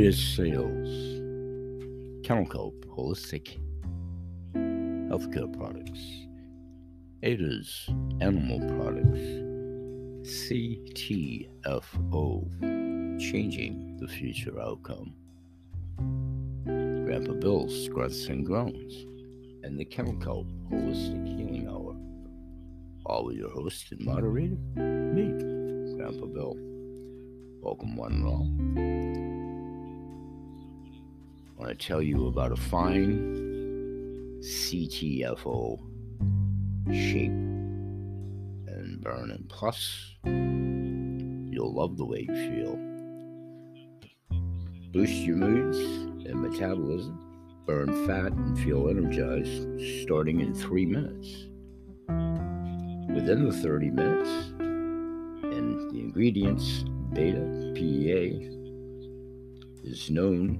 is sales. Chemical Holistic Healthcare Products. Ada's Animal Products. CTFO Changing the Future Outcome. Grandpa Bill's Grunts and Groans. And the Chemical Holistic Healing Hour. All your host and moderator, me, Grandpa Bill. Welcome, one and all. I want to tell you about a fine CTFO shape and burn, and plus, you'll love the way you feel. Boost your moods and metabolism, burn fat, and feel energized starting in three minutes. Within the 30 minutes, and the ingredients beta PEA is known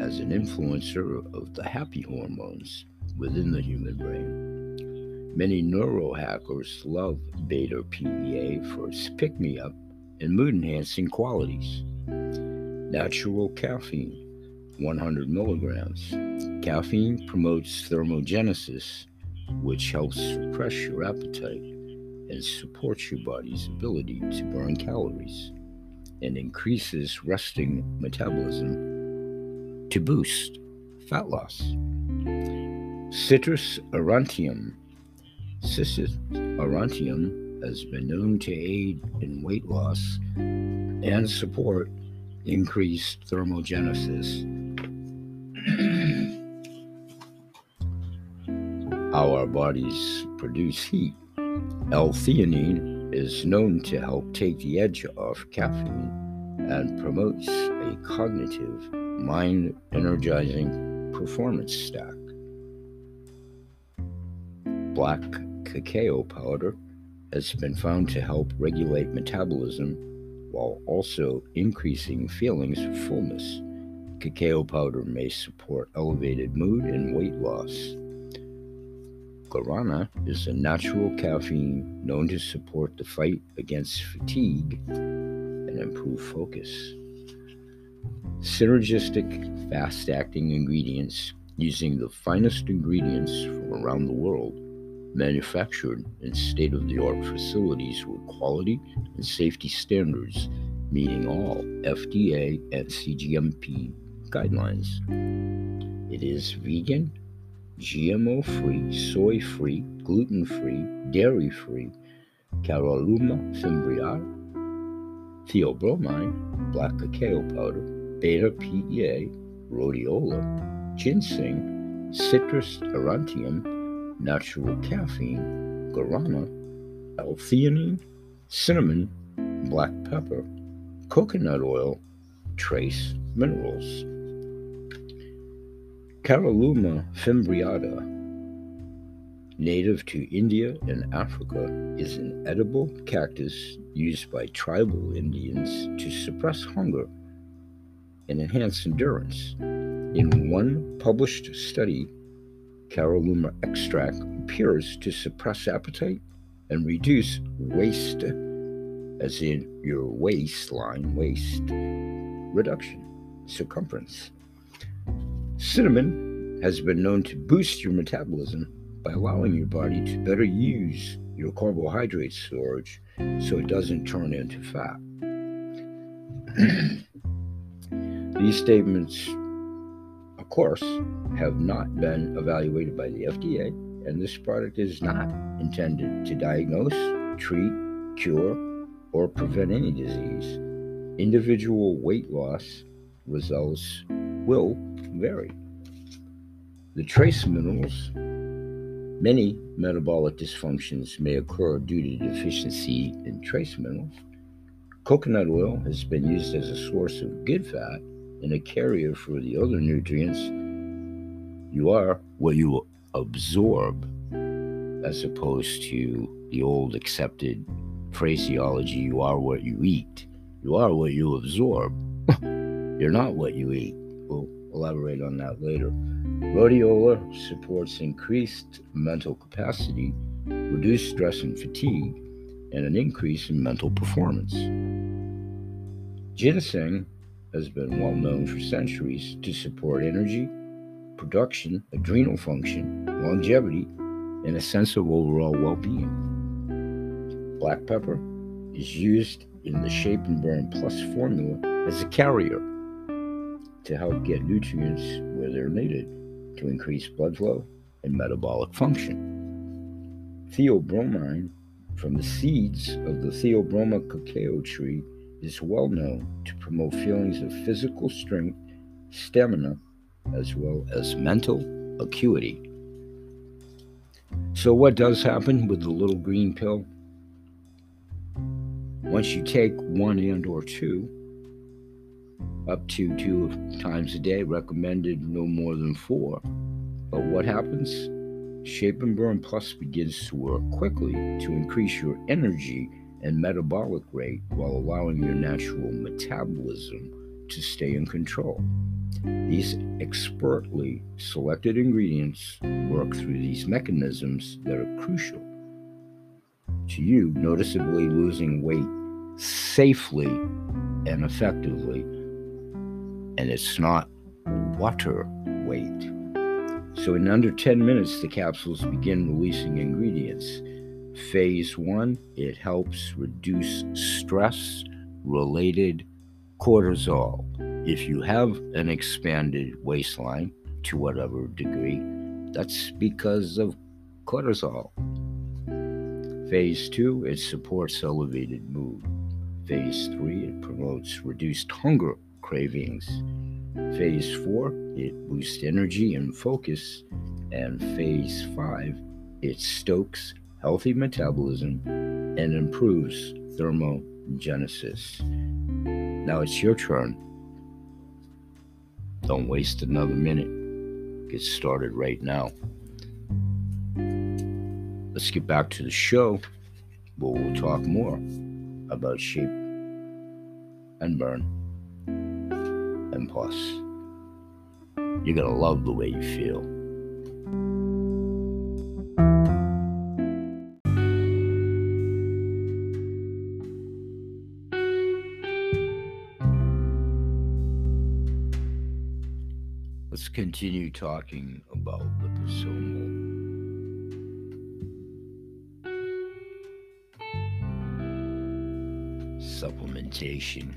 as an influencer of the happy hormones within the human brain. Many neurohackers love beta PEA for its pick me up and mood enhancing qualities. Natural caffeine, 100 milligrams. Caffeine promotes thermogenesis, which helps suppress your appetite and supports your body's ability to burn calories and increases resting metabolism to boost fat loss. Citrus aurantium. Citrus aurantium has been known to aid in weight loss and support increased thermogenesis. Our bodies produce heat. L-theanine is known to help take the edge off caffeine and promotes a cognitive mind energizing performance stack. Black cacao powder has been found to help regulate metabolism while also increasing feelings of fullness. Cacao powder may support elevated mood and weight loss. Guarana is a natural caffeine known to support the fight against fatigue and improve focus. Synergistic, fast acting ingredients using the finest ingredients from around the world, manufactured in state of the art facilities with quality and safety standards meeting all FDA and CGMP guidelines. It is vegan, GMO free, soy free, gluten free, dairy free, Caralluma fimbriata, theobromine, black cacao powder, beta PEA, rhodiola, ginseng, citrus aurantium, natural caffeine, guarana, L-theanine, cinnamon, black pepper, coconut oil, trace minerals. Caralluma fimbriata, native to India and Africa, is an edible cactus used by tribal Indians to suppress hunger and enhance endurance. In one published study, Caralluma extract appears to suppress appetite and reduce waist, as in your waistline, waist reduction, circumference. Cinnamon has been known to boost your metabolism by allowing your body to better use your carbohydrate storage so it doesn't turn into fat. These statements, of course, have not been evaluated by the FDA, and this product is not intended to diagnose, treat, cure, or prevent any disease. Individual weight loss results will vary. The trace minerals Many metabolic dysfunctions may occur due to deficiency in trace minerals. Coconut oil has been used as a source of good fat and a carrier for the other nutrients, you are what you absorb, as opposed to the old accepted phraseology you are what you eat. You are what you absorb. You're not what you eat. We'll elaborate on that later. Rhodiola supports increased mental capacity, reduced stress and fatigue, and an increase in mental performance. Ginseng has been well known for centuries to support energy, production, adrenal function, longevity, and a sense of overall well being. Black pepper is used in the Shape and Burn Plus formula as a carrier to help get nutrients where they're needed to increase blood flow and metabolic function. Theobromine from the seeds of the Theobroma cacao tree is well known to promote feelings of physical strength, stamina, as well as mental acuity. So, what does happen with the little green pill? Once you take one and or two, up to two times a day, recommended no more than four. But what happens? Shape and Burn Plus begins to work quickly to increase your energy and metabolic rate while allowing your natural metabolism to stay in control. These expertly selected ingredients work through these mechanisms that are crucial to you noticeably losing weight safely and effectively. And it's not water weight. So, in under 10 minutes, the capsules begin releasing ingredients. Phase one, it helps reduce stress related cortisol. If you have an expanded waistline to whatever degree, that's because of cortisol. Phase two, it supports elevated mood. Phase three, it promotes reduced hunger cravings. Phase 4, it boosts energy and focus. And phase 5, it stokes healthy metabolism and improves thermogenesis. Now it's your turn. Don't waste another minute. Get started right now. Let's get back to the show where we'll talk more about shape and burn plus. You're going to love the way you feel. Let's continue talking about liposomal supplementation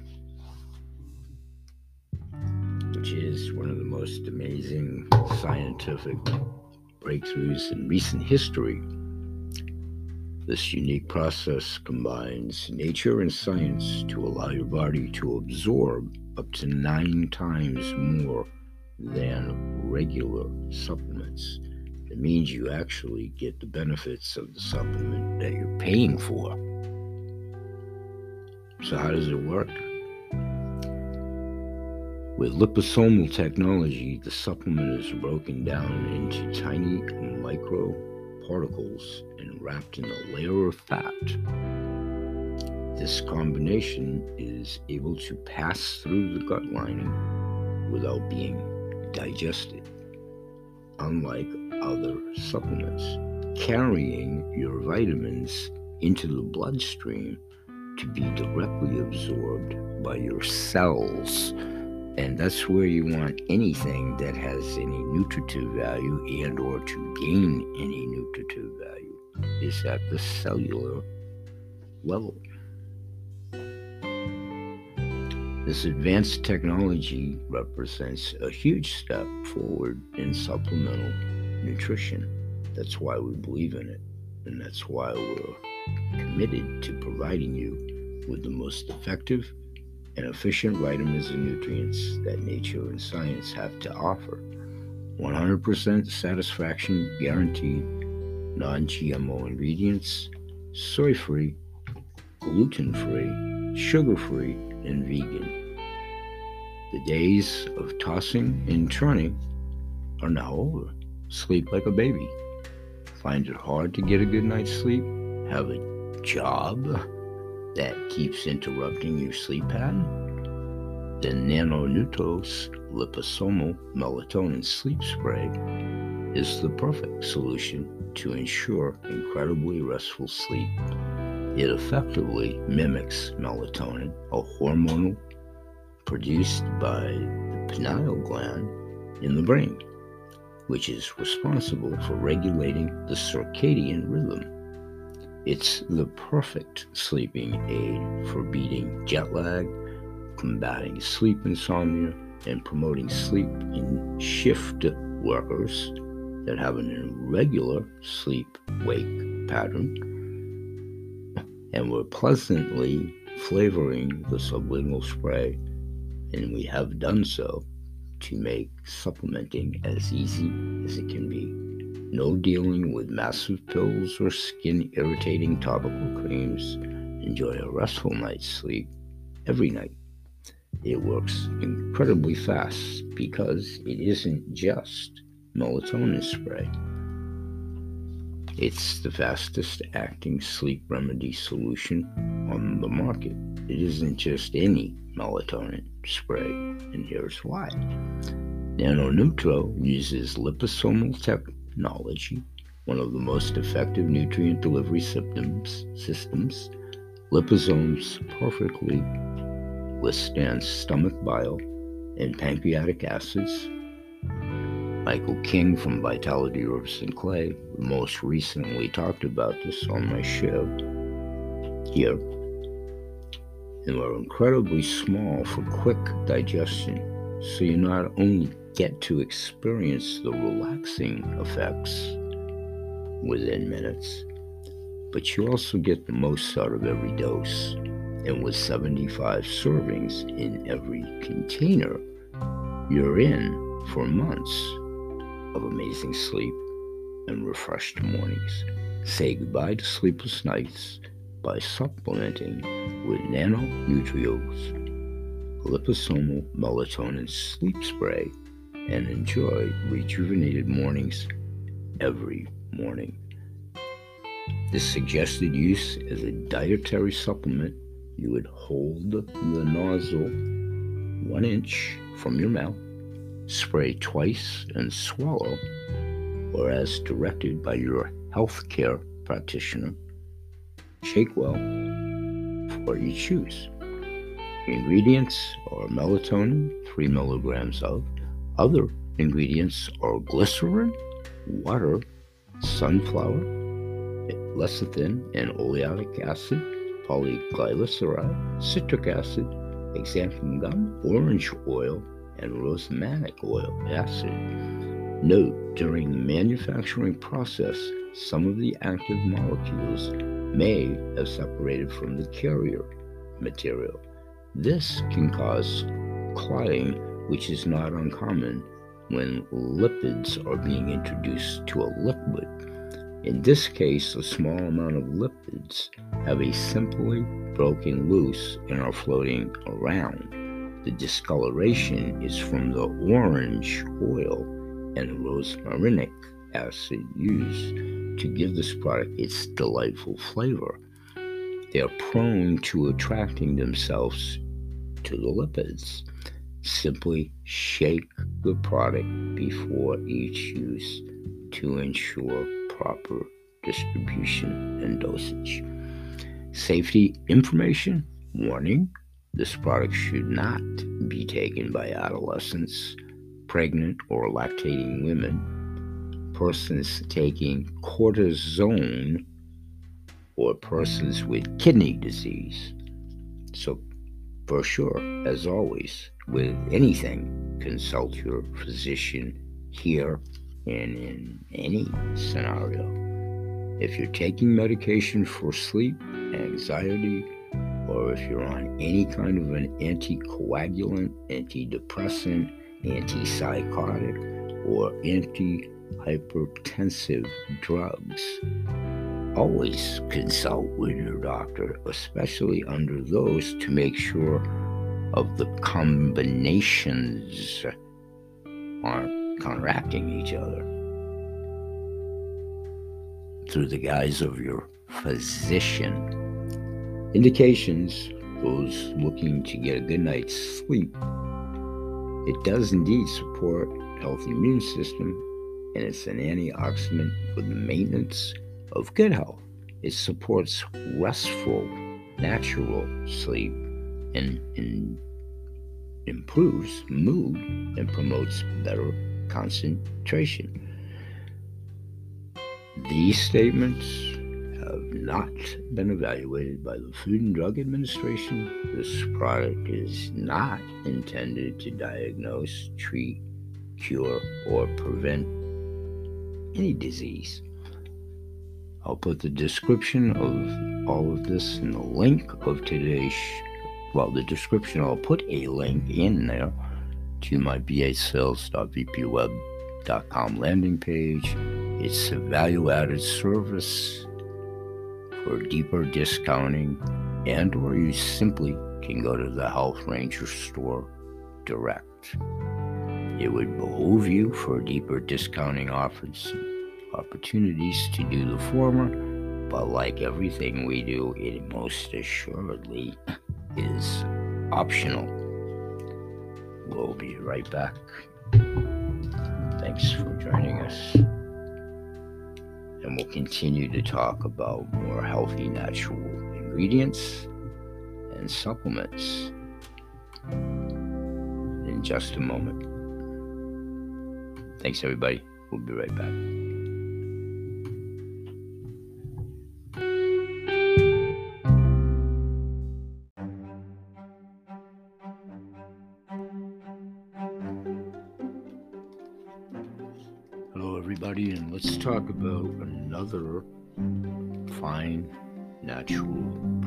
scientific breakthroughs in recent history. This unique process combines nature and science to allow your body to absorb up to nine times more than regular supplements. It means you actually get the benefits of the supplement that you're paying for. So, how does it work? With liposomal technology, the supplement is broken down into tiny micro particles and wrapped in a layer of fat. This combination is able to pass through the gut lining without being digested, unlike other supplements, carrying your vitamins into the bloodstream to be directly absorbed by your cells and that's where you want anything that has any nutritive value and or to gain any nutritive value is at the cellular level. This advanced technology represents a huge step forward in supplemental nutrition. That's why we believe in it and that's why we're committed to providing you with the most effective and efficient vitamins and nutrients that nature and science have to offer. 100% satisfaction guaranteed, non GMO ingredients, soy free, gluten free, sugar free, and vegan. The days of tossing and turning are now over. Sleep like a baby. Find it hard to get a good night's sleep? Have a job? That keeps interrupting your sleep pattern, then NanoNutra liposomal melatonin sleep spray is the perfect solution to ensure incredibly restful sleep. It effectively mimics melatonin, a hormonal produced by the pineal gland in the brain, which is responsible for regulating the circadian rhythm. It's the perfect sleeping aid for beating jet lag, combating sleep insomnia, and promoting sleep in shift workers that have an irregular sleep wake pattern. And we're pleasantly flavoring the sublingual spray, and we have done so to make supplementing as easy as it can be. No dealing with massive pills or skin irritating topical creams. Enjoy a restful night's sleep every night. It works incredibly fast because it isn't just melatonin spray. It's the fastest acting sleep remedy solution on the market. It isn't just any melatonin spray, and here's why. NanoNutra uses liposomal technology, one of the most effective nutrient delivery systems. systems. Liposomes perfectly withstand stomach bile and pancreatic acids Michael King from Vitality Rivers and Clay most recently talked about this on my show here. And are incredibly small for quick digestion, so you not only get to experience the relaxing effects within minutes, but you also get the most out of every dose. And with 75 servings in every container, you're in for months of amazing sleep and refreshed mornings. Say goodbye to sleepless nights by supplementing with Nano Nutra liposomal melatonin sleep spray and enjoy rejuvenated mornings every morning. This suggested use as a dietary supplement, you would hold the nozzle one inch from your mouth spray twice and swallow, or as directed by your healthcare practitioner. Shake well for each Ingredients are melatonin, 3 milligrams of. Other ingredients are glycerin, water, sunflower, lecithin, and oleic acid, polyglyceride, citric acid, xanthan gum, orange oil, and rosmarinic oil acid. Note, during the manufacturing process, some of the active molecules may have separated from the carrier material. This can cause clotting, which is not uncommon when lipids are being introduced to a liquid. In this case, a small amount of lipids have a simply broken loose and are floating around. The discoloration is from the orange oil and rosmarinic acid used to give this product its delightful flavor. They are prone to attracting themselves to the lipids. Simply shake the product before each use to ensure proper distribution and dosage. Safety information warning this product should not be taken by adolescents, pregnant or lactating women, persons taking cortisone, or persons with kidney disease. So, for sure, as always, with anything, consult your physician here and in any scenario. If you're taking medication for sleep, anxiety, or if you're on any kind of an anticoagulant, antidepressant, antipsychotic, or antihypertensive drugs, always consult with your doctor, especially under those to make sure of the combinations aren't counteracting each other through the guise of your physician. Indications those looking to get a good night's sleep. It does indeed support healthy immune system, and it's an antioxidant for the maintenance of good health. It supports restful, natural sleep and, and improves mood and promotes better concentration. These statements have not been evaluated by the Food and Drug Administration. This product is not intended to diagnose, treat, cure, or prevent any disease. I'll put the description of all of this in the link of today's, well, the description, I'll put a link in there to my basales.vpweb.com landing page. It's a value added service for deeper discounting and or you simply can go to the Health Ranger store direct. It would behoove you for deeper discounting offers opportunities to do the former, but like everything we do, it most assuredly is optional. We'll be right back. Thanks for joining us. And we'll continue to talk about more healthy natural ingredients and supplements in just a moment. Thanks, everybody. We'll be right back. Everybody, and let's talk about another fine natural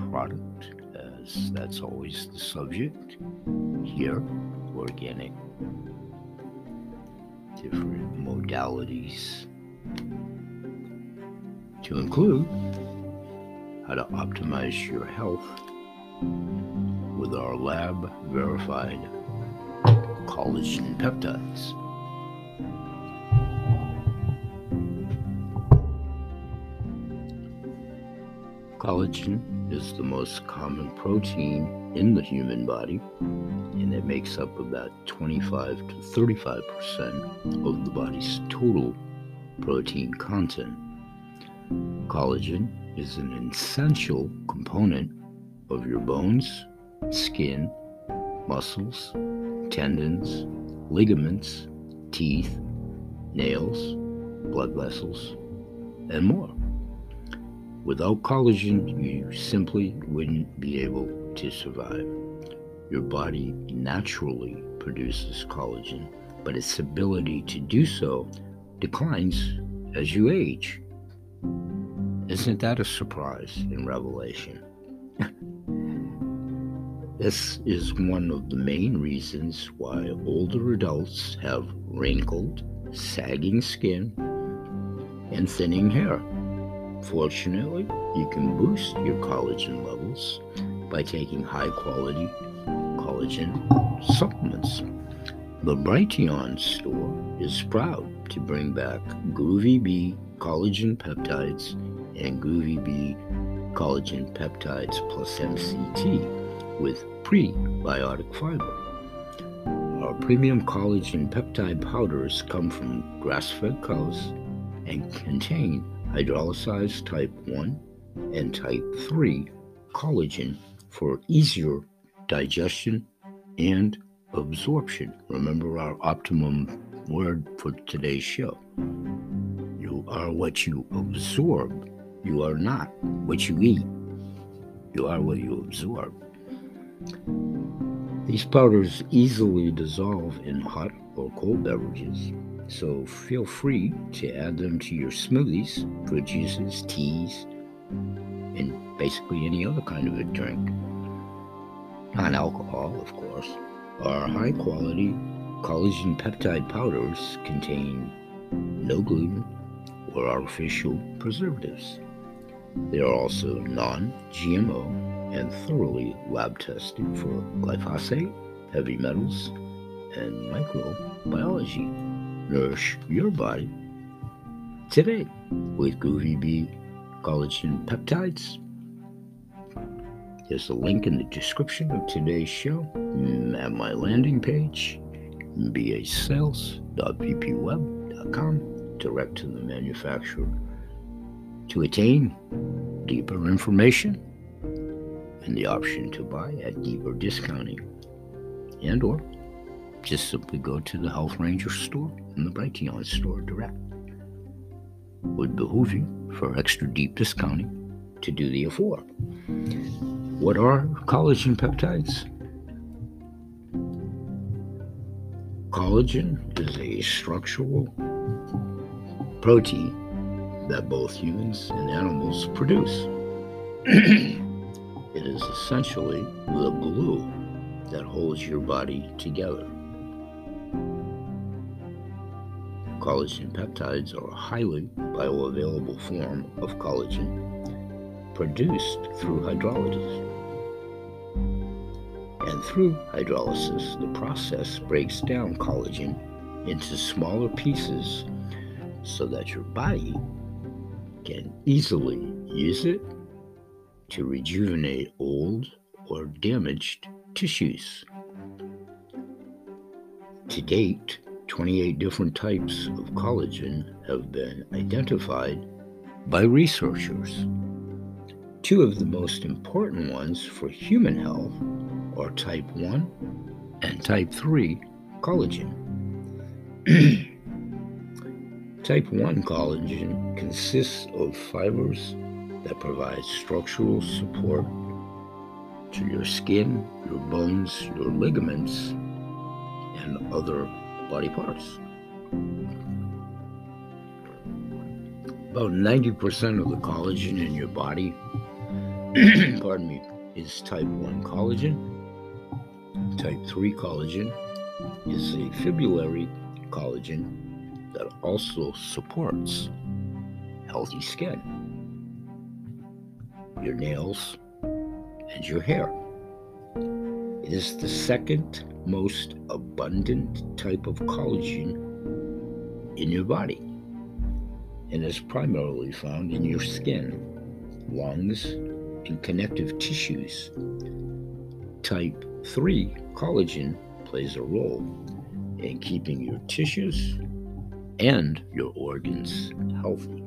product, as that's always the subject here organic, different modalities to include how to optimize your health with our lab verified collagen peptides. Collagen is the most common protein in the human body, and it makes up about 25 to 35 percent of the body's total protein content. Collagen is an essential component of your bones, skin, muscles, tendons, ligaments, teeth, nails, blood vessels, and more. Without collagen, you simply wouldn't be able to survive. Your body naturally produces collagen, but its ability to do so declines as you age. Isn't that a surprise in Revelation? this is one of the main reasons why older adults have wrinkled, sagging skin and thinning hair. Fortunately, you can boost your collagen levels by taking high quality collagen supplements. The Brighteon store is proud to bring back Groovy Bee collagen peptides and Groovy Bee collagen peptides plus MCT with prebiotic fiber. Our premium collagen peptide powders come from grass fed cows and contain hydrolyzed type 1 and type 3 collagen for easier digestion and absorption. Remember our optimum word for today's show. You are what you absorb. You are not what you eat. You are what you absorb. These powders easily dissolve in hot or cold beverages so feel free to add them to your smoothies, fruit juices, teas, and basically any other kind of a drink. Non alcohol, of course. Our high quality collagen peptide powders contain no gluten or artificial preservatives. They are also non GMO and thoroughly lab tested for glyphosate, heavy metals, and microbiology nourish your body today with Groovy Bee collagen peptides. There's a link in the description of today's show at my landing page, basales.vpweb.com, direct to the manufacturer. To attain deeper information and the option to buy at deeper discounting and or just simply go to the Health Ranger store and the breaking Brighteon store direct. Would behoove you for extra deep discounting to do the afore. What are collagen peptides? Collagen is a structural protein that both humans and animals produce. it is essentially the glue that holds your body together. Collagen peptides are a highly bioavailable form of collagen produced through hydrolysis. And through hydrolysis, the process breaks down collagen into smaller pieces so that your body can easily use it to rejuvenate old or damaged tissues. To date, 28 different types of collagen have been identified by researchers. Two of the most important ones for human health are type 1 and type 3 collagen. type 1 collagen consists of fibers that provide structural support to your skin, your bones, your ligaments, and other body parts. About 90% of the collagen in your body, pardon me, is type 1 collagen. Type 3 collagen is a fibrillary collagen that also supports healthy skin, your nails, and your hair. It is the second most abundant type of collagen in your body and is primarily found in your skin, lungs, and connective tissues. Type 3 collagen plays a role in keeping your tissues and your organs healthy.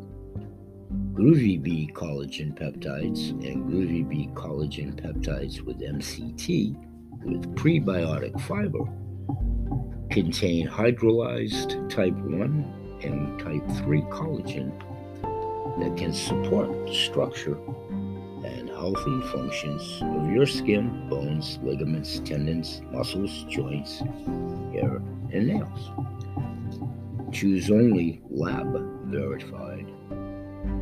Groovy Bee collagen peptides and Groovy Bee collagen peptides with MCT with prebiotic fiber contain hydrolyzed type 1 and type 3 collagen that can support the structure and healthy functions of your skin, bones, ligaments, tendons, muscles, joints, hair, and nails. Choose only lab verified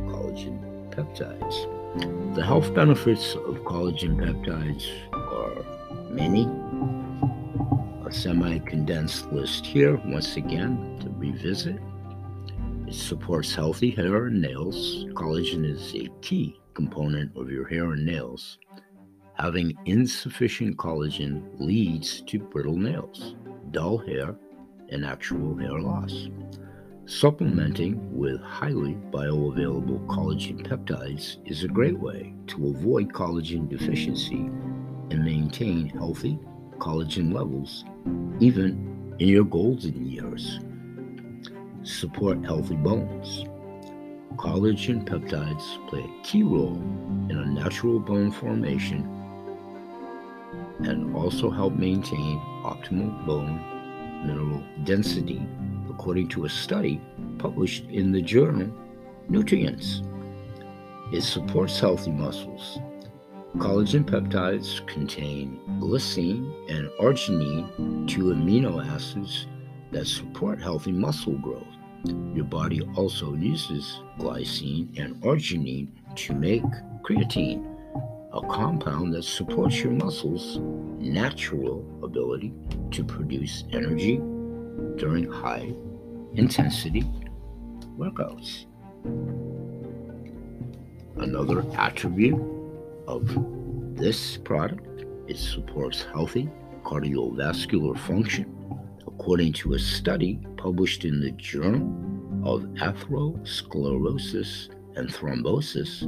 collagen peptides. The health benefits of collagen peptides many. A semi condensed list here, once again, to revisit. It supports healthy hair and nails. Collagen is a key component of your hair and nails. Having insufficient collagen leads to brittle nails, dull hair, and actual hair loss. Supplementing with highly bioavailable collagen peptides is a great way to avoid collagen deficiency and maintain healthy collagen levels even in your golden years. Support healthy bones. Collagen peptides play a key role in a natural bone formation and also help maintain optimal bone mineral density, according to a study published in the journal Nutrients. It supports healthy muscles, Collagen peptides contain glycine and arginine, two amino acids that support healthy muscle growth. Your body also uses glycine and arginine to make creatine, a compound that supports your muscles' natural ability to produce energy during high intensity workouts. Another attribute of this product. It supports healthy cardiovascular function, according to a study published in the Journal of Atherosclerosis and Thrombosis.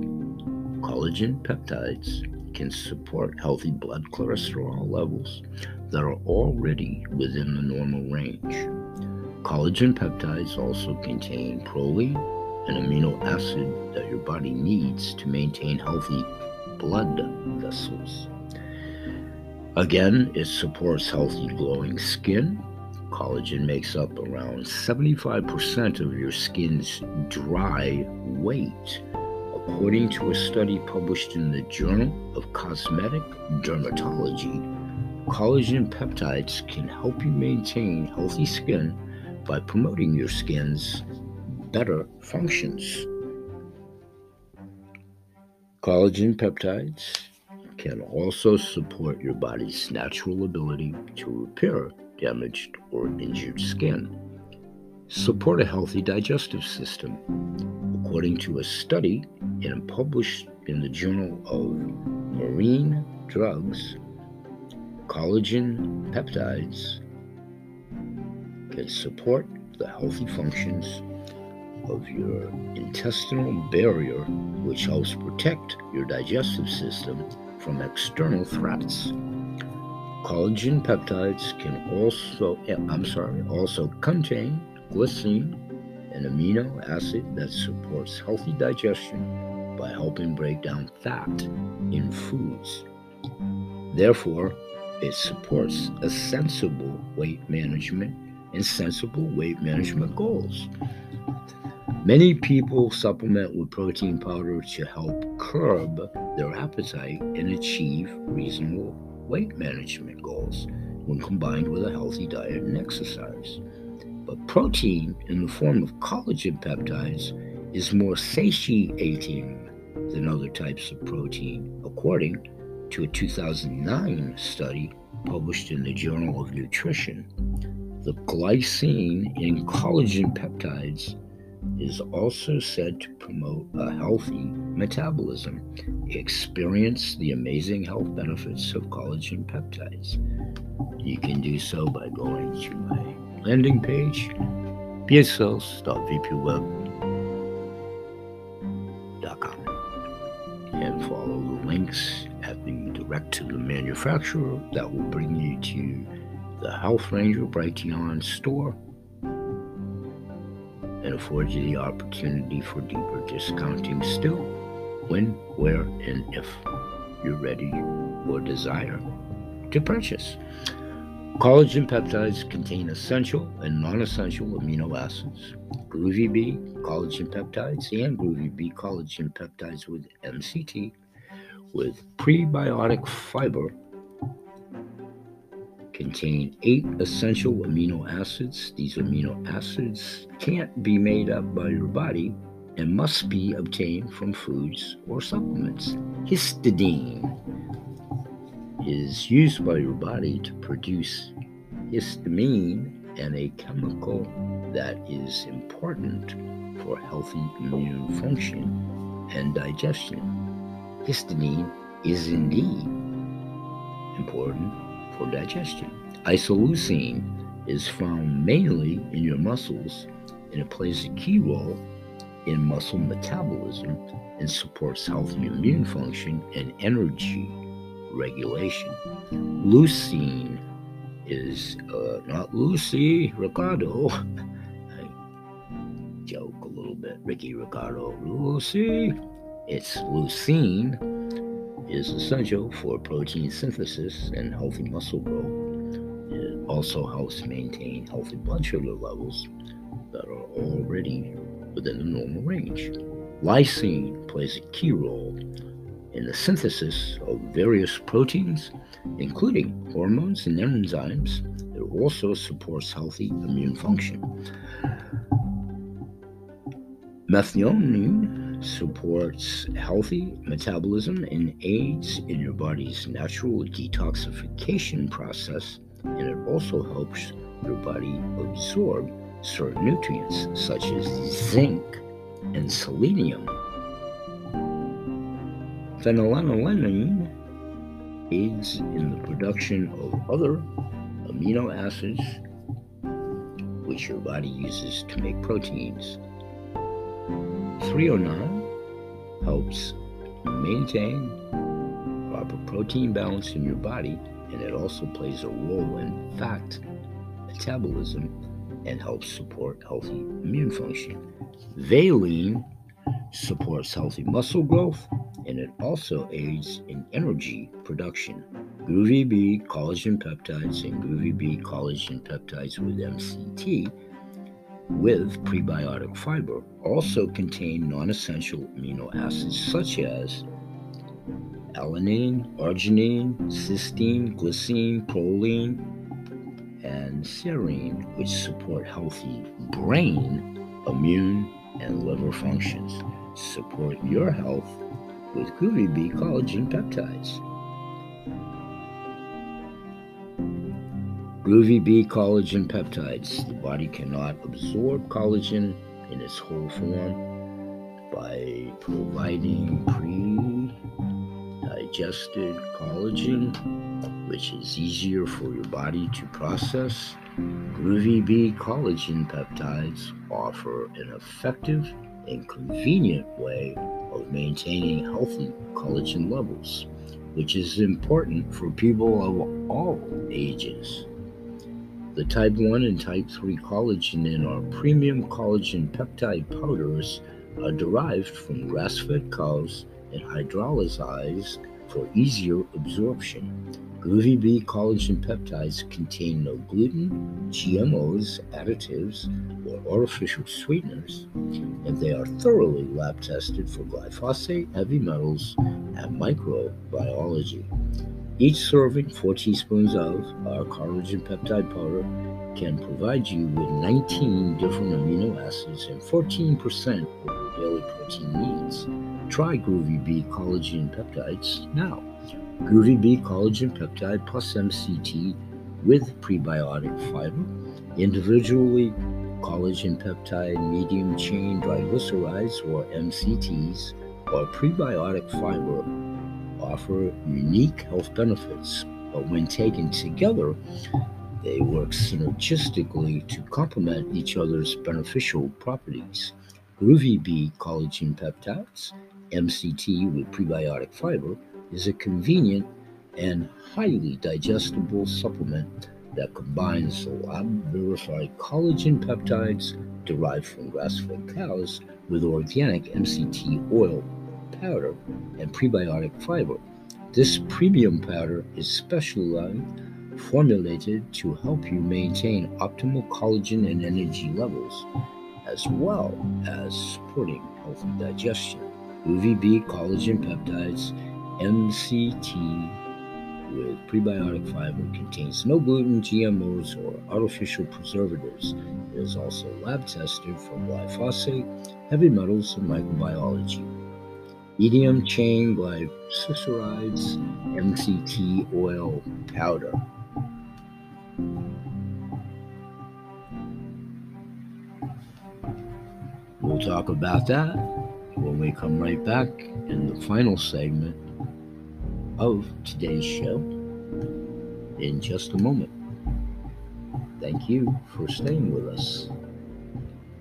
Collagen peptides can support healthy blood cholesterol levels that are already within the normal range. Collagen peptides also contain proline, an amino acid that your body needs to maintain healthy blood vessels. Again, it supports healthy, glowing skin. Collagen makes up around 75% of your skin's dry weight, according to a study published in the Journal of Cosmetic Dermatology. Collagen peptides can help you maintain healthy skin by promoting your skin's better functions. Collagen peptides can also support your body's natural ability to repair damaged or injured skin. Support a healthy digestive system. According to a study and published in the Journal of Marine Drugs, collagen peptides can support the healthy functions of your intestinal barrier, which helps protect your digestive system from external threats. Collagen peptides can also, eh, I'm sorry, also contain glycine, an amino acid that supports healthy digestion by helping break down fat in foods. Therefore, it supports a sensible weight management and sensible weight management goals. Many people supplement with protein powder to help curb their appetite and achieve reasonable weight management goals when combined with a healthy diet and exercise. But protein in the form of collagen peptides is more satiating than other types of protein, according to a 2009 study published in the Journal of Nutrition. The glycine in collagen peptides is also said to promote a healthy metabolism. Experience the amazing health benefits of collagen peptides. You can do so by going to my landing page, bsls.vpweb.com, and follow the links at the direct to the manufacturer that will bring you to the Health Ranger Brighteon store and affords you the opportunity for deeper discounting still when, where, and if you're ready or desire to purchase. Collagen peptides contain essential and non essential amino acids. Groovy Bee collagen peptides and Groovy Bee collagen peptides with MCT with prebiotic fiber contain eight essential amino acids. These amino acids can't be made up by your body and must be obtained from foods or supplements. Histidine is used by your body to produce histamine and a chemical that is important for healthy immune function and digestion. Histidine is indeed important for digestion. Isoleucine is found mainly in your muscles and it plays a key role in muscle metabolism and supports healthy immune function and energy regulation. Leucine is uh, not Lucy Ricardo. I joke a little bit, Ricky Ricardo. Lucy. It's leucine is essential for protein synthesis and healthy muscle growth. It also helps maintain healthy blood sugar levels that are already within the normal range. Lysine plays a key role in the synthesis of various proteins, including hormones and enzymes. It also supports healthy immune function. Methionine supports healthy metabolism and aids in your body's natural detoxification process, and it also helps your body absorb certain nutrients such as zinc and selenium. Phenylalanine aids in the production of other amino acids which your body uses to make proteins Threonine helps maintain proper protein balance in your body, and it also plays a role in fat metabolism and helps support healthy immune function. Valine supports healthy muscle growth and it also aids in energy production. Groovy Bee collagen peptides and Groovy Bee collagen peptides with MCT with prebiotic fiber also contain non essential amino acids such as alanine, arginine, cysteine, glycine, proline, and serine, which support healthy brain, immune, and liver functions. Support your health with Groovy Bee collagen peptides. Groovy Bee collagen peptides. The body cannot absorb collagen in its whole form by providing pre digested collagen, which is easier for your body to process. Groovy Bee collagen peptides offer an effective and convenient way of maintaining healthy collagen levels, which is important for people of all ages. The type 1 and type 3 collagen in our premium collagen peptide powders are derived from grass fed cows and hydrolyzed for easier absorption. Groovy Bee collagen peptides contain no gluten, GMOs, additives, or artificial sweeteners, and they are thoroughly lab tested for glyphosate, heavy metals, and microbiology. Each serving, 4 teaspoons of uh, our collagen peptide powder, can provide you with 19 different amino acids and 14% of your daily protein needs. Try Groovy Bee collagen peptides now. Groovy Bee collagen peptide plus MCT with prebiotic fiber, individually collagen peptide medium chain triglycerides or MCTs, or prebiotic fiber offer unique health benefits, but when taken together, they work synergistically to complement each other's beneficial properties. Groovy Bee collagen peptides, MCT with prebiotic fiber, is a convenient and highly digestible supplement that combines lab verified collagen peptides derived from grass fed cows with organic MCT oil powder and prebiotic fiber. This premium powder is specially formulated to help you maintain optimal collagen and energy levels, as well as supporting healthy digestion. UVB collagen peptides MCT with prebiotic fiber contains no gluten, GMOs, or artificial preservatives. It is also lab tested for glyphosate, heavy metals, and microbiology medium chain glycerides MCT oil powder. We'll talk about that when we come right back in the final segment of today's show in just a moment. Thank you for staying with us.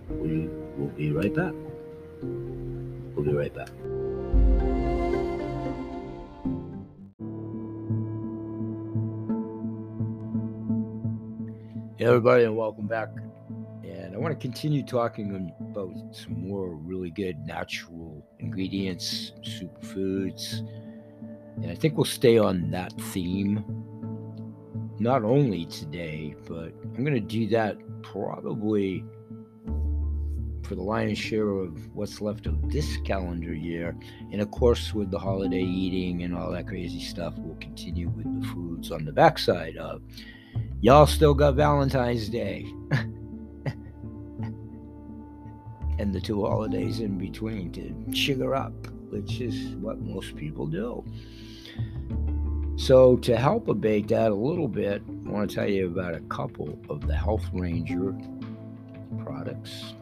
We will be right back. We'll be right back. Everybody, and welcome back. And I want to continue talking about some more really good natural ingredients, superfoods. And I think we'll stay on that theme, not only today, but I'm going to do that probably for the lion's share of what's left of this calendar year. And of course, with the holiday eating and all that crazy stuff, we'll continue with the foods on the backside of. Y'all still got Valentine's Day. and the two holidays in between to sugar up, which is what most people do. So, to help abate that a little bit, I want to tell you about a couple of the Health Ranger products.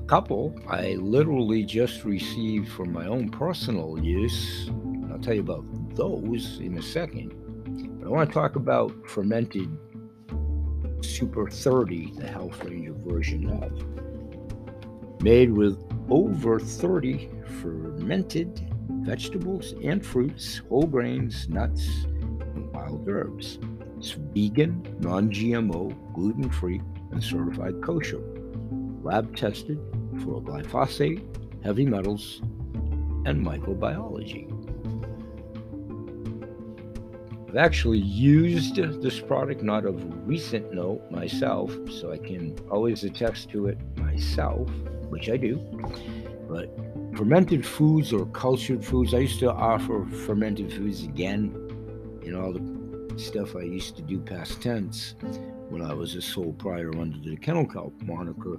A couple I literally just received for my own personal use. I'll tell you about those in a second. But I want to talk about fermented Super 30, the Health Ranger version of. Made with over 30 fermented vegetables and fruits, whole grains, nuts, and wild herbs. It's vegan, non GMO, gluten free, and certified kosher. Lab tested for glyphosate, heavy metals, and microbiology. I've actually used this product, not of recent note, myself, so I can always attest to it myself, which I do. But fermented foods or cultured foods, I used to offer fermented foods again in all the stuff I used to do past tense when I was a sole proprietor under the Kennel Kelp moniker,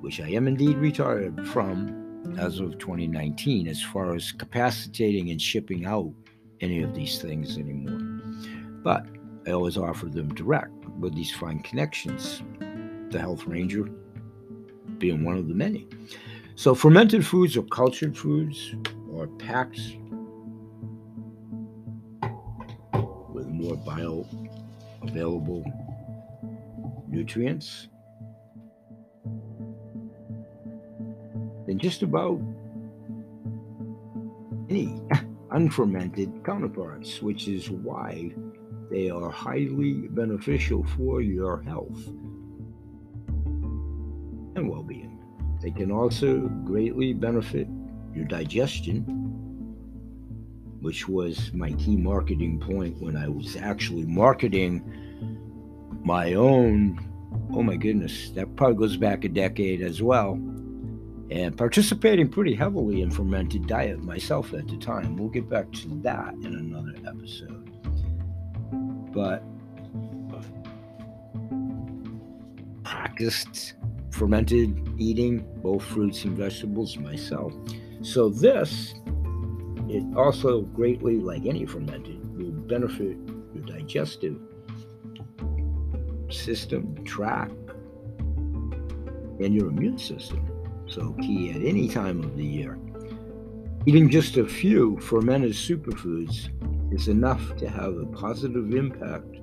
which I am indeed retired from as of 2019, as far as capacitating and shipping out any of these things anymore. But I always offer them direct with these fine connections. The Health Ranger being one of the many. So, fermented foods or cultured foods or packs with more bioavailable nutrients than just about any unfermented counterparts, which is why they are highly beneficial for your health and well being. They can also greatly benefit your digestion, which was my key marketing point when I was actually marketing my own. Oh my goodness, that probably goes back a decade as well and participating pretty heavily in fermented diet myself at the time. We'll get back to that in another episode. But practiced fermented eating both fruits and vegetables myself. So this it also greatly like any fermented will benefit your digestive system, tract, and your immune system so key at any time of the year. Eating just a few fermented superfoods is enough to have a positive impact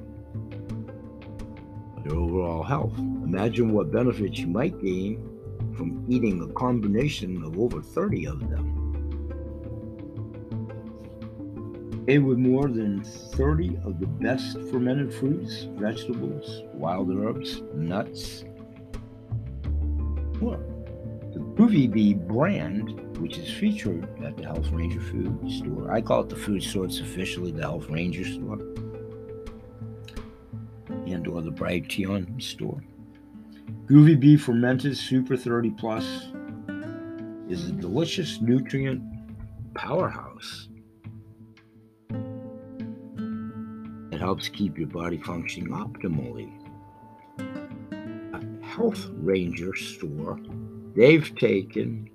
on your overall health. Imagine what benefits you might gain from eating a combination of over 30 of them. Made with more than 30 of the best fermented fruits, vegetables, wild herbs, nuts, more. Groovy Bee brand, which is featured at the Health Ranger Food Store. I call it the food store. It's officially the Health Ranger Store and or the Brighteon store. Groovy Bee Fermented Super 30 Plus is a delicious nutrient powerhouse. It helps keep your body functioning optimally. A Health Ranger store They've taken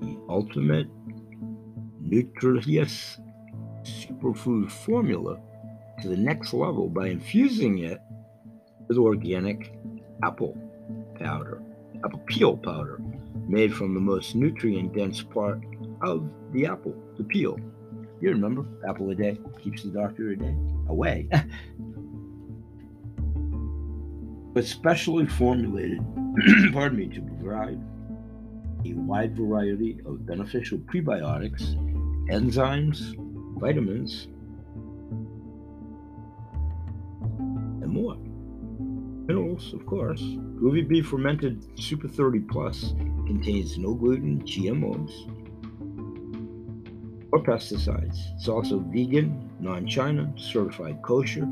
the ultimate nutritious superfood formula to the next level by infusing it with organic apple powder, apple peel powder, made from the most nutrient dense part of the apple, the peel. You remember, apple a day keeps the doctor a day away. but specially formulated, pardon me, to provide a wide variety of beneficial prebiotics, enzymes, vitamins, and more. Minerals, of course. Groovy Bee Fermented Super 30 Plus contains no gluten, GMOs, or pesticides. It's also vegan, non China, certified kosher,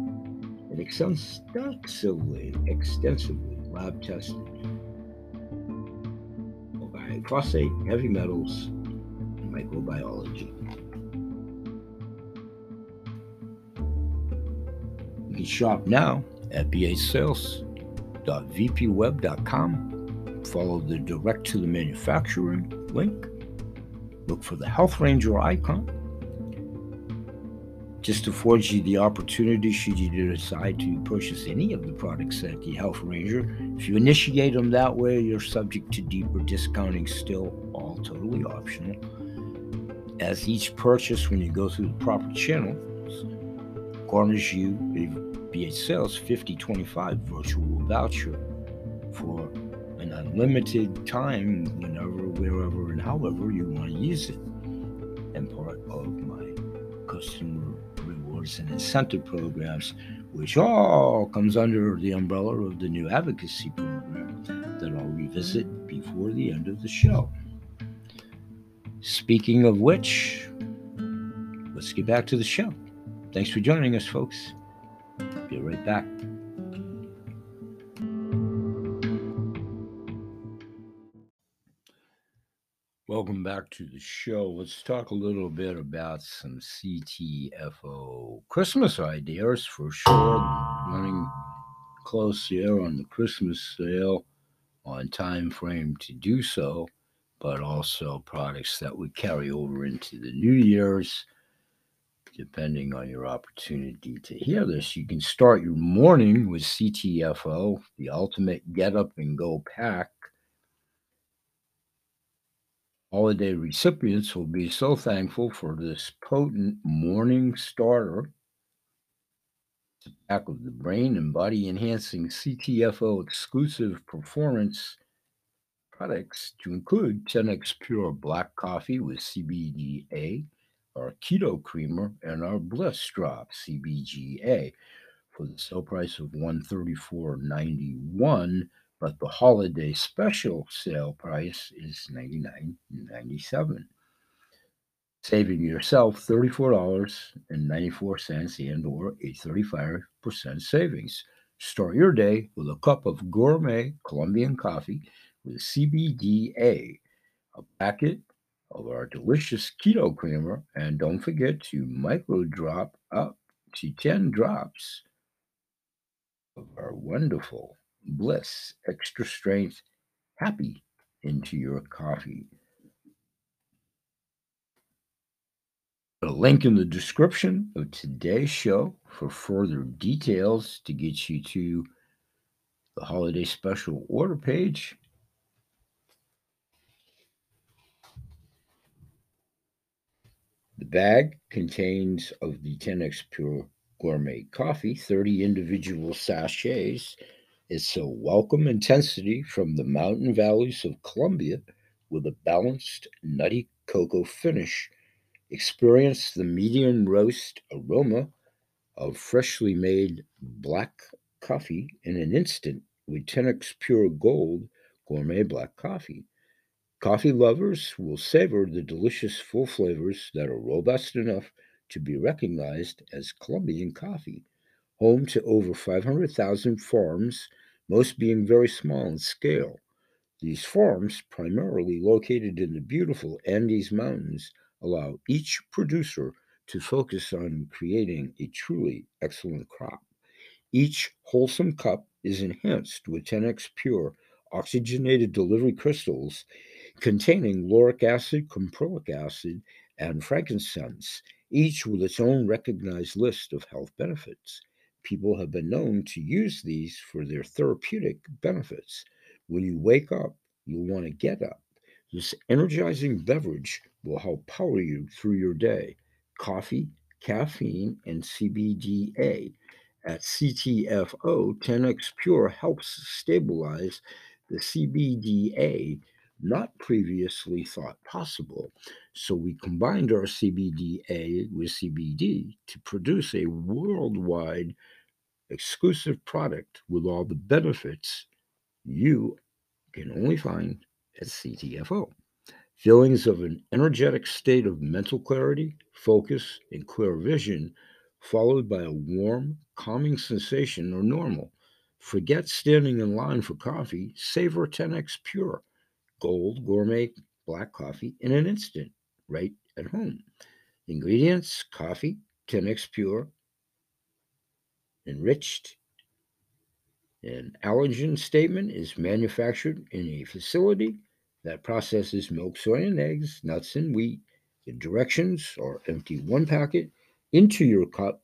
extensively, extensively lab tested by phosphate, heavy metals, and microbiology. You can shop now at bhsales.vpweb.com. Follow the direct to the manufacturing link. Look for the Health Ranger icon just affords you the opportunity, should you decide to purchase any of the products at the Health Ranger. If you initiate them that way, you're subject to deeper discounting, still all totally optional. As each purchase, when you go through the proper channels, garners you a BH Sales 5025 virtual voucher for an unlimited time, whenever, wherever, and however you want to use it. And part of my customer and incentive programs, which all comes under the umbrella of the new advocacy program that I'll revisit, before the end of the show. Speaking of which, let's get back to the show. Thanks for joining us, folks. Be right back. Welcome back to the show. Let's talk a little bit about some CTFO Christmas ideas for sure. Running close here on the Christmas sale on time frame to do so, but also products that would carry over into the New Year's. Depending on your opportunity to hear this, you can start your morning with CTFO, the ultimate get up and go pack Holiday recipients will be so thankful for this potent morning starter. Pack of the brain and body enhancing CTFO exclusive performance products to include 10x Pure Black Coffee with CBDA, our Keto Creamer, and our Bliss Drop CBGA for the sale price of $134.91 but the holiday special sale price is $99.97 saving yourself $34.94 and or a 35% savings. Start your day with a cup of gourmet colombian coffee with cbda a packet of our delicious keto creamer and don't forget to micro drop up to 10 drops of our wonderful bliss, extra strength, happy into your coffee. A link in the description of today's show for further details to get you to the holiday special order page. The bag contains of the 10x Pure Gourmet Coffee 30 individual sachets is a welcome intensity from the mountain valleys of Colombia with a balanced nutty cocoa finish. Experience the medium roast aroma of freshly made black coffee in an instant with 10x Pure Gold gourmet black coffee. Coffee lovers will savor the delicious full flavors that are robust enough to be recognized as Colombian coffee home to over 500,000 farms, most being very small in scale. These farms, primarily located in the beautiful Andes Mountains, allow each producer to focus on creating a truly excellent crop. Each wholesome cup is enhanced with 10x Pure oxygenated delivery crystals containing lauric acid, caprylic acid, and frankincense, each with its own recognized list of health benefits people have been known to use these for their therapeutic benefits. When you wake up, you'll want to get up. This energizing beverage will help power you through your day. Coffee, caffeine, and CBDA at CTFO 10x Pure helps stabilize the CBDA not previously thought possible. So we combined our CBDA with CBD to produce a worldwide exclusive product with all the benefits you can only find at CTFO. Feelings of an energetic state of mental clarity, focus, and clear vision, followed by a warm, calming sensation, are normal. Forget standing in line for coffee, savor 10x Pure gold gourmet black coffee in an instant, right at home. Ingredients coffee, 10x pure, enriched. An allergen statement is manufactured in a facility that processes milk, soy, and eggs, nuts, and wheat. The directions are empty one packet into your cup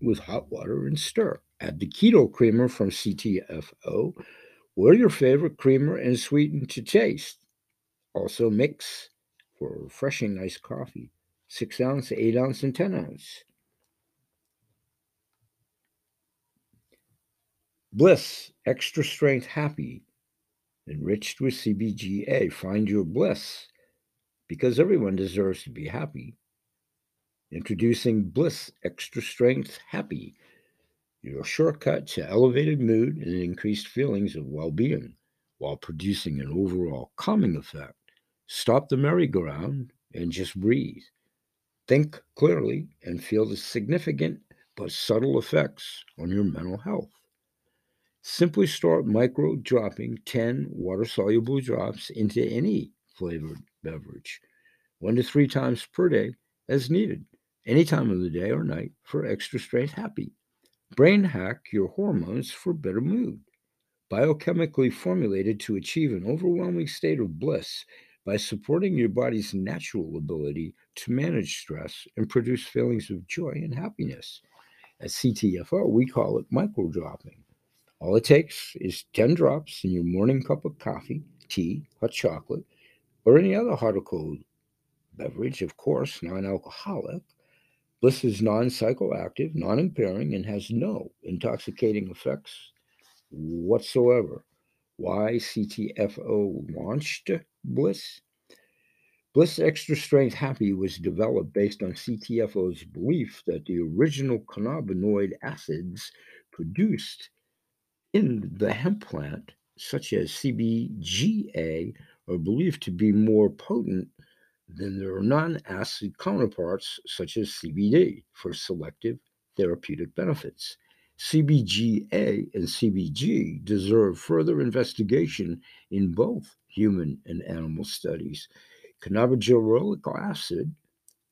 with hot water and stir. Add the keto creamer from CTFO or your favorite creamer and sweeten to taste. Also mix for refreshing iced coffee, 6 ounce, 8 ounce, and 10 ounce. Bliss, extra strength happy, enriched with CBGA. Find your bliss because everyone deserves to be happy. Introducing Bliss Extra Strength Happy your shortcut to elevated mood and increased feelings of well being. while producing an overall calming effect. Stop the merry-go-round and just breathe. Think clearly and feel the significant but subtle effects on your mental health. Simply start micro dropping 10 water soluble drops into any flavored beverage, one to three times per day as needed, any time of the day or night for extra strength happy. Brain hack your hormones for better mood. Biochemically formulated to achieve an overwhelming state of bliss by supporting your body's natural ability to manage stress and produce feelings of joy and happiness. At CTFO, we call it micro dropping. All it takes is 10 drops in your morning cup of coffee, tea, hot chocolate, or any other hot or cold beverage, of course, non alcoholic. Bliss is non psychoactive, non impairing, and has no intoxicating effects whatsoever. Why CTFO launched Bliss? Bliss Extra Strength Happy was developed based on CTFO's belief that the original cannabinoid acids produced in the hemp plant, such as CBGA, are believed to be more potent than their non acid counterparts, such as CBD, for selective therapeutic benefits. CBGA and CBG deserve further investigation in both human and animal studies. Cannabigerolic acid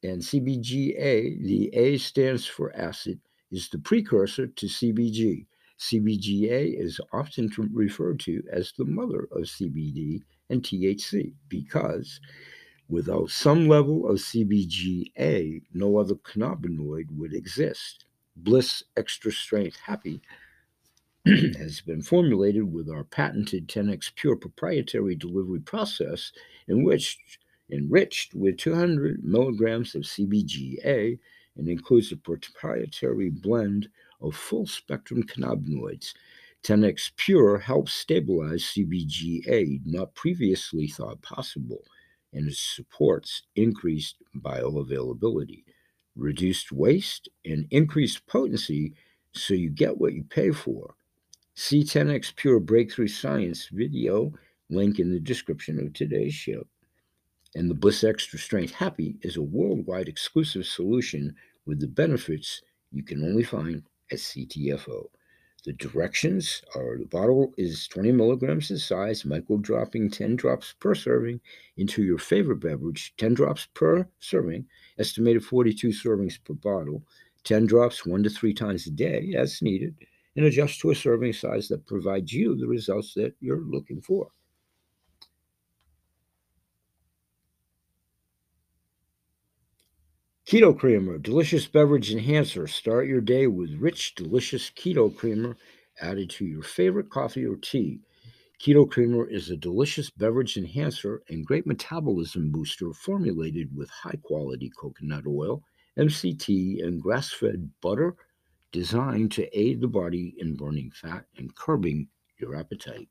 and CBGA, the A stands for acid, is the precursor to CBG. CBGA is often referred to as the mother of CBD and THC because without some level of CBGA, no other cannabinoid would exist. Bliss Extra Strength Happy has been formulated with our patented 10x Pure proprietary delivery process, in which enriched with 200 milligrams of CBGA and includes a proprietary blend of full spectrum cannabinoids. 10x Pure helps stabilize CBGA, not previously thought possible, and supports increased bioavailability, reduced waste, and increased potency so you get what you pay for. See 10x Pure Breakthrough Science video link in the description of today's show. And the Bliss Extra Strength Happy is a worldwide exclusive solution with the benefits you can only find at CTFO. The directions are the bottle is 20 milligrams in size, micro dropping 10 drops per serving into your favorite beverage, 10 drops per serving, estimated 42 servings per bottle, 10 drops one to three times a day as needed, and adjust to a serving size that provides you the results that you're looking for. Keto Creamer, delicious beverage enhancer. Start your day with rich, delicious keto creamer added to your favorite coffee or tea. Keto Creamer is a delicious beverage enhancer and great metabolism booster formulated with high quality coconut oil, MCT, and grass fed butter designed to aid the body in burning fat and curbing your appetite.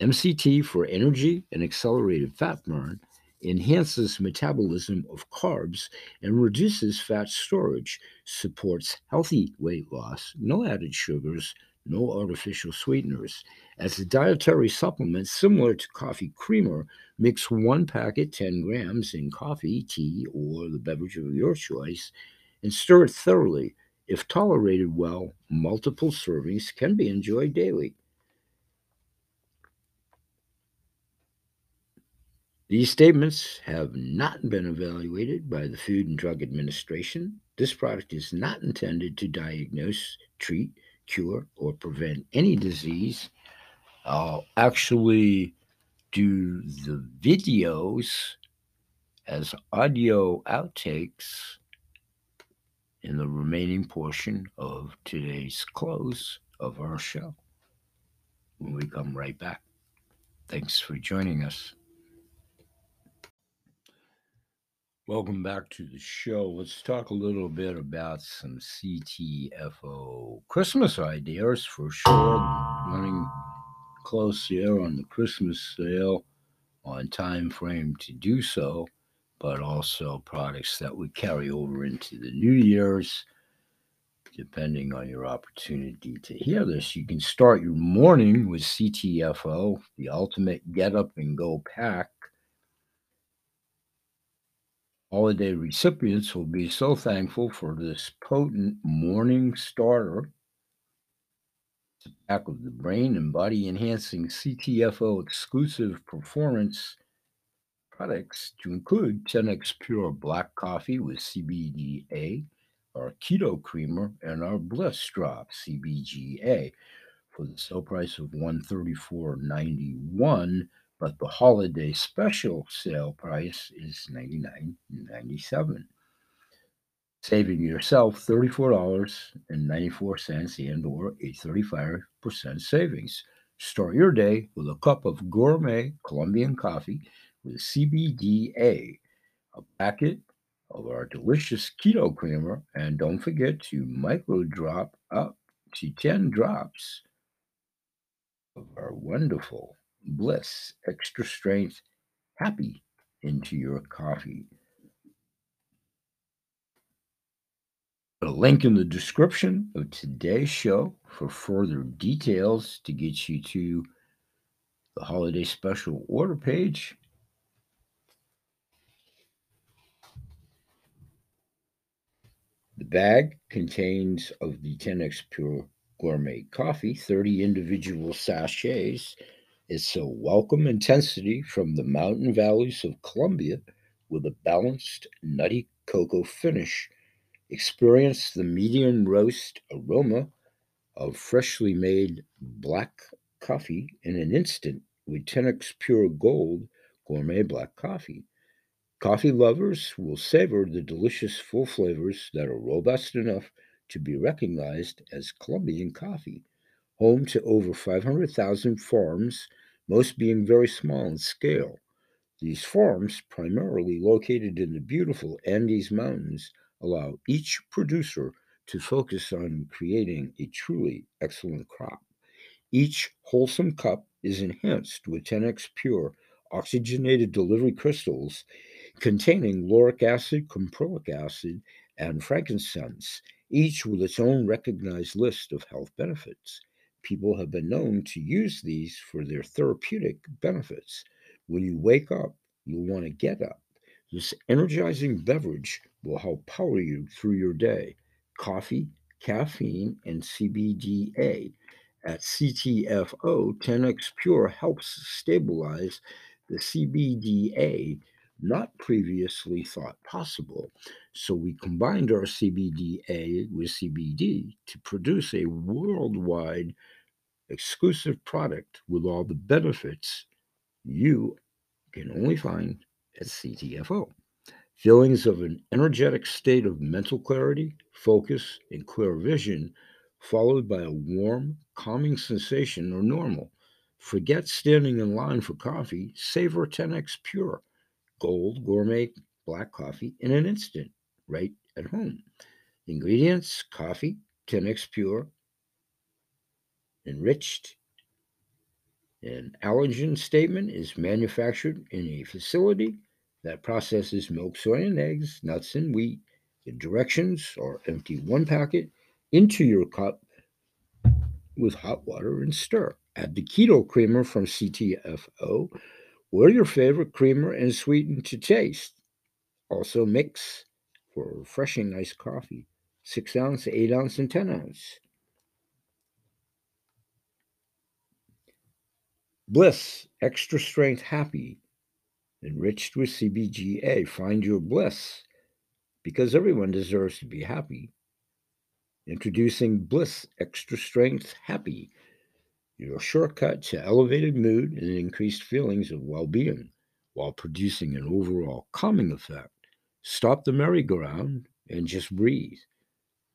MCT for energy and accelerated fat burn enhances metabolism of carbs and reduces fat storage, supports healthy weight loss, no added sugars, no artificial sweeteners. As a dietary supplement similar to coffee creamer, mix one packet 10 grams in coffee, tea, or the beverage of your choice and stir it thoroughly. If tolerated well, multiple servings can be enjoyed daily. These statements have not been evaluated by the Food and Drug Administration. This product is not intended to diagnose, treat, cure, or prevent any disease. I'll actually do the videos as audio outtakes in the remaining portion of today's close of our show when we come right back. Thanks for joining us. Welcome back to the show. Let's talk a little bit about some CTFO Christmas ideas for sure. Running close here on the Christmas sale on time frame to do so, but also products that we carry over into the New Year's. depending on your opportunity to hear this. You can start your morning with CTFO, the ultimate get up and go pack. Holiday recipients will be so thankful for this potent morning starter. Pack of the brain and body enhancing CTFO exclusive performance products to include 10x Pure Black Coffee with CBDA, our Keto Creamer, and our Bliss Drop CBGA for the sale price of $134.91, but the holiday special sale price is $99.97 saving yourself $34.94 and or a 35% savings. Start your day with a cup of gourmet Colombian coffee with CBDA, a packet of our delicious keto creamer, and don't forget to micro drop up to 10 drops of our wonderful Bliss Extra Strength Happy into your coffee. A link in the description of today's show for further details to get you to the holiday special order page The bag contains of the 10x Pure Gourmet Coffee 30 individual sachets. It's a welcome intensity from the mountain valleys of Colombia with a balanced nutty cocoa finish. Experience the medium roast aroma of freshly made black coffee in an instant with 10x Pure Gold Gourmet Black Coffee. Coffee lovers will savor the delicious full flavors that are robust enough to be recognized as Colombian coffee, home to over 500,000 farms, most being very small in scale. These farms, primarily located in the beautiful Andes Mountains, allow each producer to focus on creating a truly excellent crop. Each wholesome cup is enhanced with 10x Pure oxygenated delivery crystals containing lauric acid, caprylic acid, and frankincense, each with its own recognized list of health benefits. People have been known to use these for their therapeutic benefits. When you wake up, you'll want to get up. This energizing beverage will help power you through your day. Coffee, caffeine, and CBDA at CTFO 10x Pure helps stabilize the CBDA not previously thought possible. So we combined our CBDA with CBD to produce a worldwide exclusive product with all the benefits you can only find at CTFO. Feelings of an energetic state of mental clarity, focus, and clear vision, followed by a warm, calming sensation, are normal. Forget standing in line for coffee, savor 10x Pure gold gourmet black coffee in an instant, right at home. Ingredients coffee, 10x pure, enriched. An allergen statement is manufactured in a facility that processes milk, soy, and eggs, nuts, and wheat. The directions are empty one packet into your cup with hot water and stir. Add the keto creamer from CTFO or your favorite creamer and sweeten to taste. Also mix for a refreshing iced coffee, 6 ounce, 8 ounce, and 10 ounce. Bliss, extra strength happy, enriched with CBGA. Find your bliss because everyone deserves to be happy. Introducing Bliss Extra Strength Happy your shortcut to elevated mood and increased feelings of well being while producing an overall calming effect. Stop the merry-go-round and just breathe.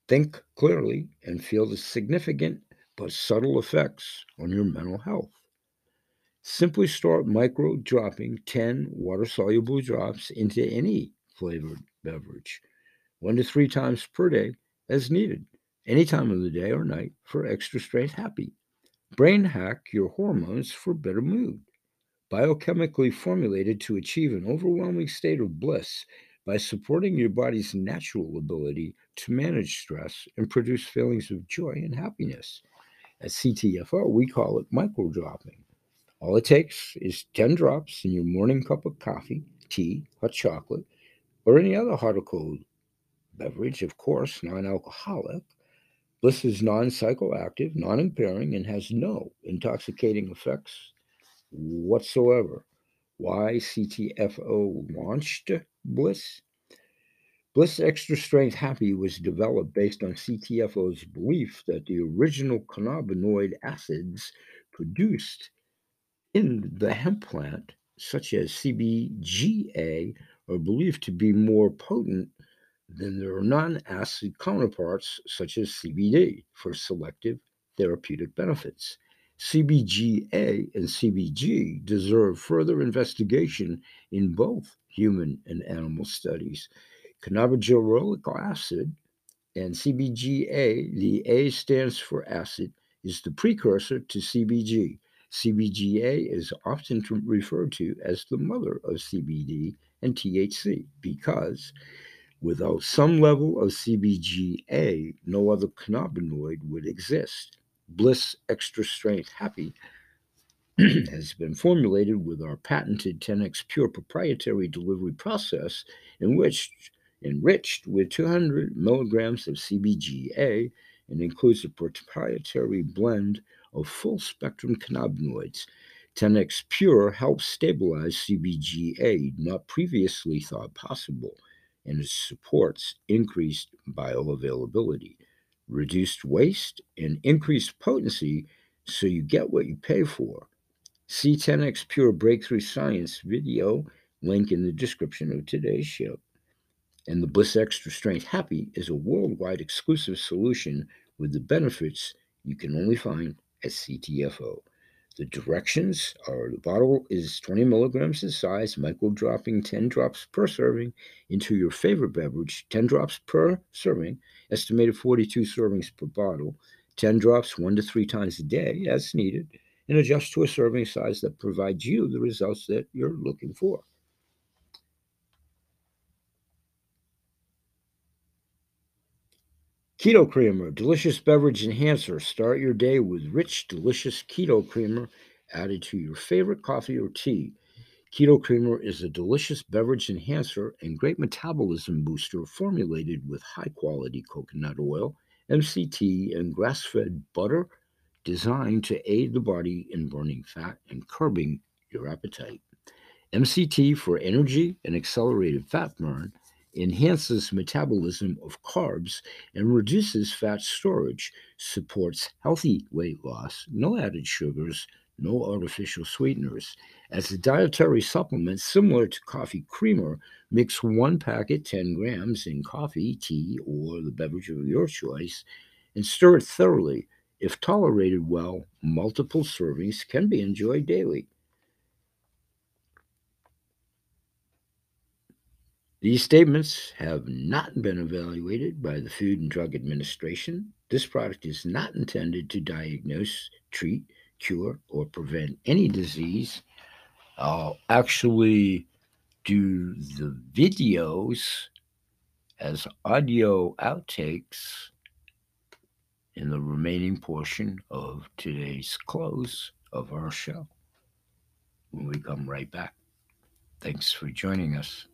Think clearly and feel the significant but subtle effects on your mental health. Simply start micro dropping 10 water soluble drops into any flavored beverage, one to three times per day as needed, any time of the day or night for extra strength happy. Brain hack your hormones for better mood. Biochemically formulated to achieve an overwhelming state of bliss, by supporting your body's natural ability to manage stress and produce feelings of joy and happiness. At CTFO, we call it micro dropping. All it takes is 10 drops in your morning cup of coffee, tea, hot chocolate, or any other hot or cold beverage, of course, non alcoholic. Bliss is non psychoactive, non impairing, and has no intoxicating effects whatsoever. Why CTFO launched Bliss? Bliss Extra Strength Happy was developed based on CTFO's belief that the original cannabinoid acids produced in the hemp plant, such as CBGA, are believed to be more potent than their non acid counterparts, such as CBD, for selective therapeutic benefits. CBGA and CBG deserve further investigation in both human and animal studies. Cannabigerolic acid and CBGA, the A stands for acid, is the precursor to CBG. CBGA is often referred to as the mother of CBD and THC because without some level of CBGA, no other cannabinoid would exist. Bliss Extra Strength Happy has been formulated with our patented 10x Pure proprietary delivery process, in which enriched with 200 milligrams of CBGA and includes a proprietary blend of full spectrum cannabinoids. 10x Pure helps stabilize CBGA, not previously thought possible, and supports increased bioavailability, reduced waste, and increased potency so you get what you pay for. C10X Pure Breakthrough Science video link in the description of today's show. And the Bliss Extra Strength Happy is a worldwide exclusive solution with the benefits you can only find at CTFO. The directions are the bottle is 20 milligrams in size, micro dropping 10 drops per serving into your favorite beverage, 10 drops per serving, estimated 42 servings per bottle, 10 drops one to three times a day as needed, and adjust to a serving size that provides you the results that you're looking for. Keto Creamer, delicious beverage enhancer. Start your day with rich, delicious keto creamer added to your favorite coffee or tea. Keto Creamer is a delicious beverage enhancer and great metabolism booster formulated with high quality coconut oil, MCT, and grass fed butter designed to aid the body in burning fat and curbing your appetite. MCT for energy and accelerated fat burn enhances metabolism of carbs and reduces fat storage, supports healthy weight loss, no added sugars, no artificial sweeteners. As a dietary supplement similar to coffee creamer, mix one packet 10 grams in coffee, tea, or the beverage of your choice and stir it thoroughly if tolerated well, multiple servings can be enjoyed daily. These statements have not been evaluated by the Food and Drug Administration. This product is not intended to diagnose, treat, cure, or prevent any disease. I'll actually do the videos as audio outtakes in the remaining portion of today's close of our show when we come right back. Thanks for joining us.